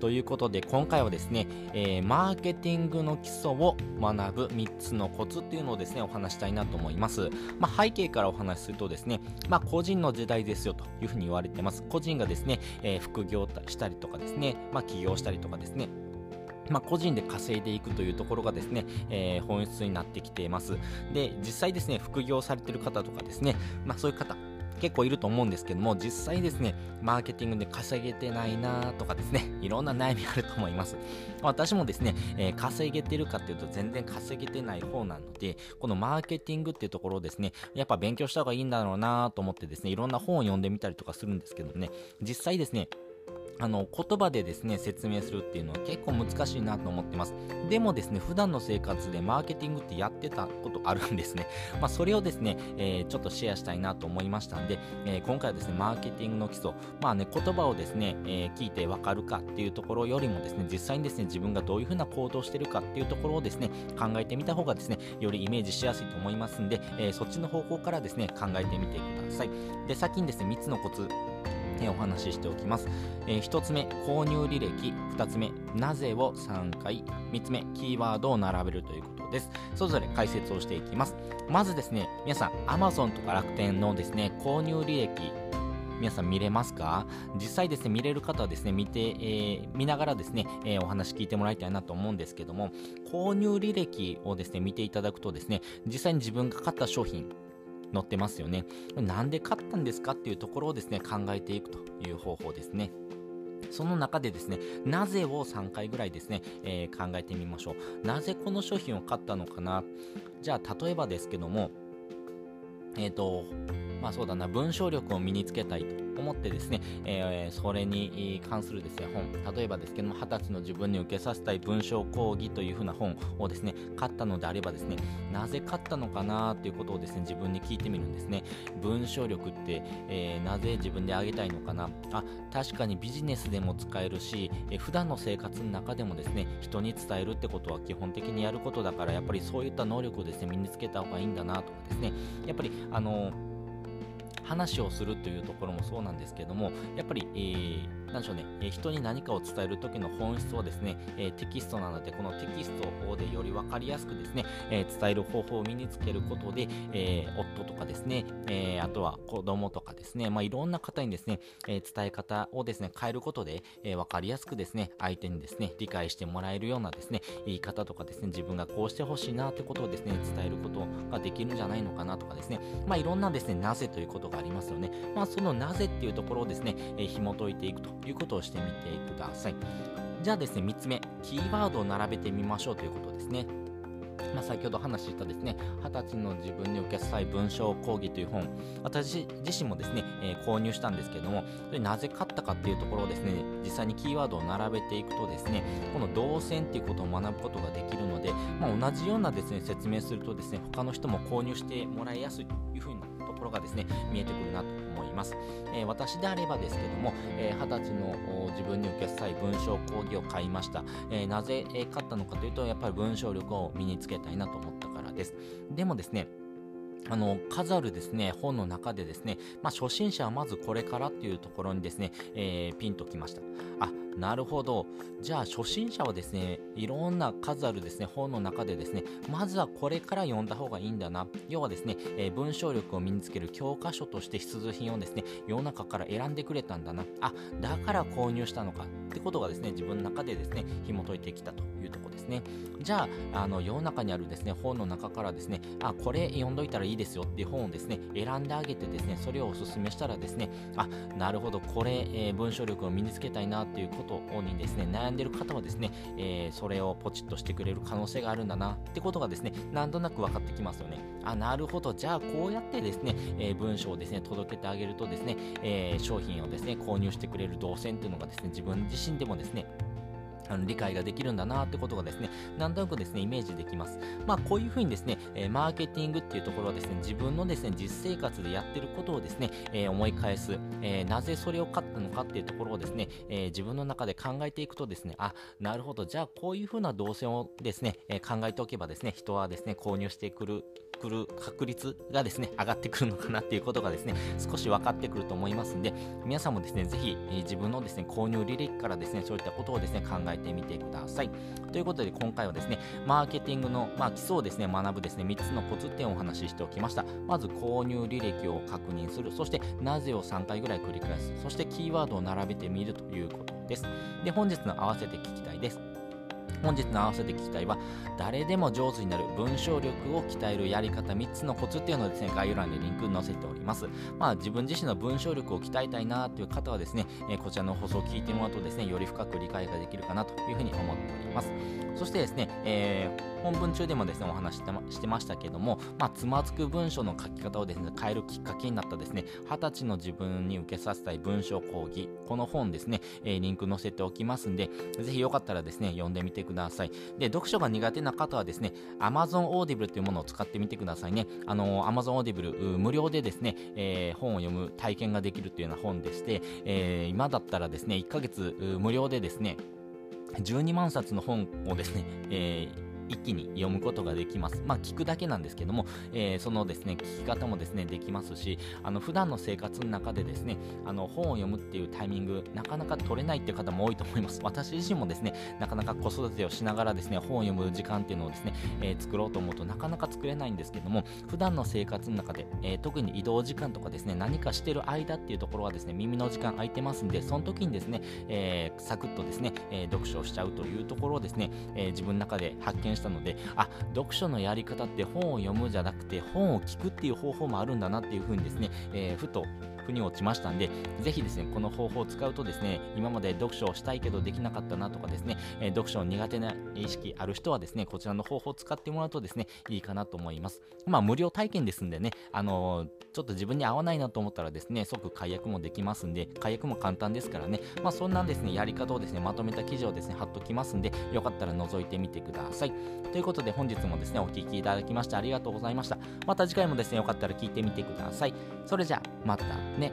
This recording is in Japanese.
ということで今回はですね、えー、マーケティングの基礎を学ぶ3つのコツっていうのをですねお話したいなと思います、まあ、背景からお話しするとですね、まあ、個人の時代ですよというふうに言われてます個人がですね、えー、副業したりとかですね、まあ、起業したりとかですねまあ、個人で稼いでいくというところがですね、えー、本質になってきています。で、実際ですね、副業されてる方とかですね、まあ、そういう方、結構いると思うんですけども、実際ですね、マーケティングで稼げてないなとかですね、いろんな悩みあると思います。私もですね、えー、稼げてるかっていうと全然稼げてない方なので、このマーケティングっていうところをですね、やっぱ勉強した方がいいんだろうなと思ってですね、いろんな本を読んでみたりとかするんですけどね、実際ですね、あの言葉でですね説明するっていうのは結構難しいなと思ってます。でもですね普段の生活でマーケティングってやってたことあるんですね。まあそれをですね、えー、ちょっとシェアしたいなと思いましたんで、えー、今回はですねマーケティングの基礎まあね言葉をですね、えー、聞いてわかるかっていうところよりもですね実際にですね自分がどういうふうな行動してるかっていうところをですね考えてみた方がですねよりイメージしやすいと思いますんで、えそっちの方向からですね考えてみてください。で先にですね3つのコツえお話ししておきます、えー、1つ目購入履歴。2つ目なぜを3回。3つ目キーワードを並べるということです。それぞれ解説をしていきます。まずですね皆さん Amazon とか楽天のですね購入履歴。皆さん見れますか？実際ですね、見れる方はですね、見て、えー、見ながらですね、えー、お話聞いてもらいたいなと思うんですけども、購入履歴をですね、見ていただくとですね、実際に自分が買った商品、載ってますよね。なんで買ったんですかっていうところをですね、考えていくという方法ですね。その中でですね、なぜを3回ぐらいですね、えー、考えてみましょう。なぜこの商品を買ったのかなじゃあ、例えばですけども、えっ、ー、と、まあそうだな、文章力を身につけたいと思ってですね、えー、それに関するですね、本、例えばですけども、20歳の自分に受けさせたい文章講義というふうな本をですね、買ったのであればですね、なぜ買ったのかなということをですね、自分に聞いてみるんですね。文章力って、えー、なぜ自分で上げたいのかなあ、確かにビジネスでも使えるし、えー、普段の生活の中でもですね、人に伝えるってことは基本的にやることだから、やっぱりそういった能力をですね、身につけた方がいいんだなとかですね、やっぱり、あのー話をするというところもそうなんですけども、やっぱり、えー何でしょうね、え、人に何かを伝える時の本質をですね、え、テキストなので、このテキストでより分かりやすくですね、え、伝える方法を身につけることで、え夫とかですね、えあとは子供とかですね、まあ、いろんな方にですね、え伝え方をですね、変えることで、え分かりやすくですね、相手にですね、理解してもらえるようなですね、言い方とかですね、自分がこうしてほしいなってことをですね、伝えることができるんじゃないのかなとかですね、まあ、いろんなですね、なぜということがありますよね。まあ、そのなぜっていうところをですね、え紐解いていくということをしてみてください。じゃあですね、3つ目、キーワードを並べてみましょうということですね。まあ、先ほど話したですね、20歳の自分に受けさい文章講義という本、私自身もですね、えー、購入したんですけども、それなぜ買ったかっていうところをですね、実際にキーワードを並べていくとですね、この動線っていうことを学ぶことができるので、まあ、同じようなですね、説明するとですね、他の人も購入してもらいやすいというふうなところがですね、見えてくるなと思います。えー、私であればですけども、えー、歳の自分に受けさい文章講義を買いました。えー、なぜ、買ったのかというと、やっぱり文章力を身につけたいなと思ったからです。でもですね、あの、数あるですね、本の中でですね、まあ、初心者はまずこれからっていうところにですね、えー、ピンときました。あ、なるほど。じゃあ、初心者はですね、いろんな数あるですね、本の中でですね、まずはこれから読んだ方がいいんだな。要はですね、えー、文章力を身につける教科書として必需品をですね、世の中から選んでくれたんだな。あ、だから購入したのか。ってことがですね、自分の中でですね、紐解いてきたというところですね。じゃあ、あの、世の中にあるですね、本の中からですね、あ、これ読んどいたらいいですよっていう本をですね、選んであげてですね、それをお勧めしたらですね、あ、なるほど、これ、えー、文章力を身につけたいなっていうことにですね、悩んでる方はですね、えー、それをポチッとしてくれる可能性があるんだなってことがですね、なんとなく分かってきますよね。あ、なるほど、じゃあこうやってですね、えー、文章をですね、届けてあげるとですね、え商品をですね、購入してくれる動線っていうのがですね、自分自身でもですね、あの理解ができるんだなってことがですね、なんとなくですね、イメージできます。まあ、こういうふうにですね、え、マーケティングっていうところはですね、自分のですね、実生活でやってることをですね、え、思い返す、え、なぜそれを買ったのかっていうところをですね、え自分の中で考えていくとですね、あ、なるほど、じゃあこういうふうな動線をですね、え考えておけばですね、人はですね、購入してくるくる確率がですね、上がってくるのかなっていうことがですね、少し分かってくると思いますんで、皆さんもですね、ぜひ、え、自分のですね、購入履歴からですね、そういったことをですね、考えてみてください。ということで、今回はですね、マーケティングの、まあ、基礎をですね、学ぶですね、3つのコツ点をお話ししておきました。まず、購入履歴を確認する。そして、なぜを3回ぐらい繰り返す。そして、キーワードを並べてみるということです。で、本日の合わせて聞きたいです。本日の合わせて聞きたいは誰でも上手になる文章力を鍛えるやり方3つのコツっていうのをですね概要欄にリンク載せておりますまあ自分自身の文章力を鍛えたいなという方はですね、えこちらの放送を聞いてもらうとですねより深く理解ができるかなというふうに思っておりますそしてですね、えー、本文中でもですね、お話してましてましたけども、まあ、つまずく文章の書き方をですね、変えるきっかけになったですね、二十歳の自分に受けさせたい文章講義、この本ですね、えー、リンク載せておきますんで、ぜひよかったらですね、読んでみてください。くださいで、読書が苦手な方はですね、Amazon Audible というものを使ってみてくださいね。あの、Amazon Audible、無料でですね、えー、本を読む体験ができるというような本でして、えー、今だったらですね、1ヶ月無料でですね、12万冊の本をですね、えー一気に読むことができます。まあ、聞くだけなんですけども、えー、そのですね、聞き方もですね、できますし、あの、普段の生活の中でですね、あの、本を読むっていうタイミング、なかなか取れないっていう方も多いと思います。私自身もですね、なかなか子育てをしながらですね、本を読む時間っていうのをですね、えー、作ろうと思うとなかなか作れないんですけども、普段の生活の中で、えー、特に移動時間とかですね、何かしてる間っていうところはですね、耳の時間空いてますんで、その時にですね、えサクッとですね、え読書をしちゃうというところをですね、え自分の中で発見したので、あ、読書のやり方って本を読むじゃなくて本を聞くっていう方法もあるんだなっていうふうにですね、えー、ふと腑に落ちましたんで、ぜひですね、この方法を使うとですね、今まで読書をしたいけどできなかったなとかですね、え、読書苦手な意識ある人はですね、こちらの方法を使ってもらうとですね、いいかなと思います。まあ、無料体験ですんでね、あのー、ちょっと自分に合わないなと思ったらですね、即解約もできますんで、解約も簡単ですからね、まあ、そんなですね、やり方をですね、まとめた記事をですね、貼っときますんで、よかったら覗いてみてください。ということで、本日もですね、お聴きいただきましてありがとうございました。また次回もですね、よかったら聞いてみてください。それじゃあ、またね。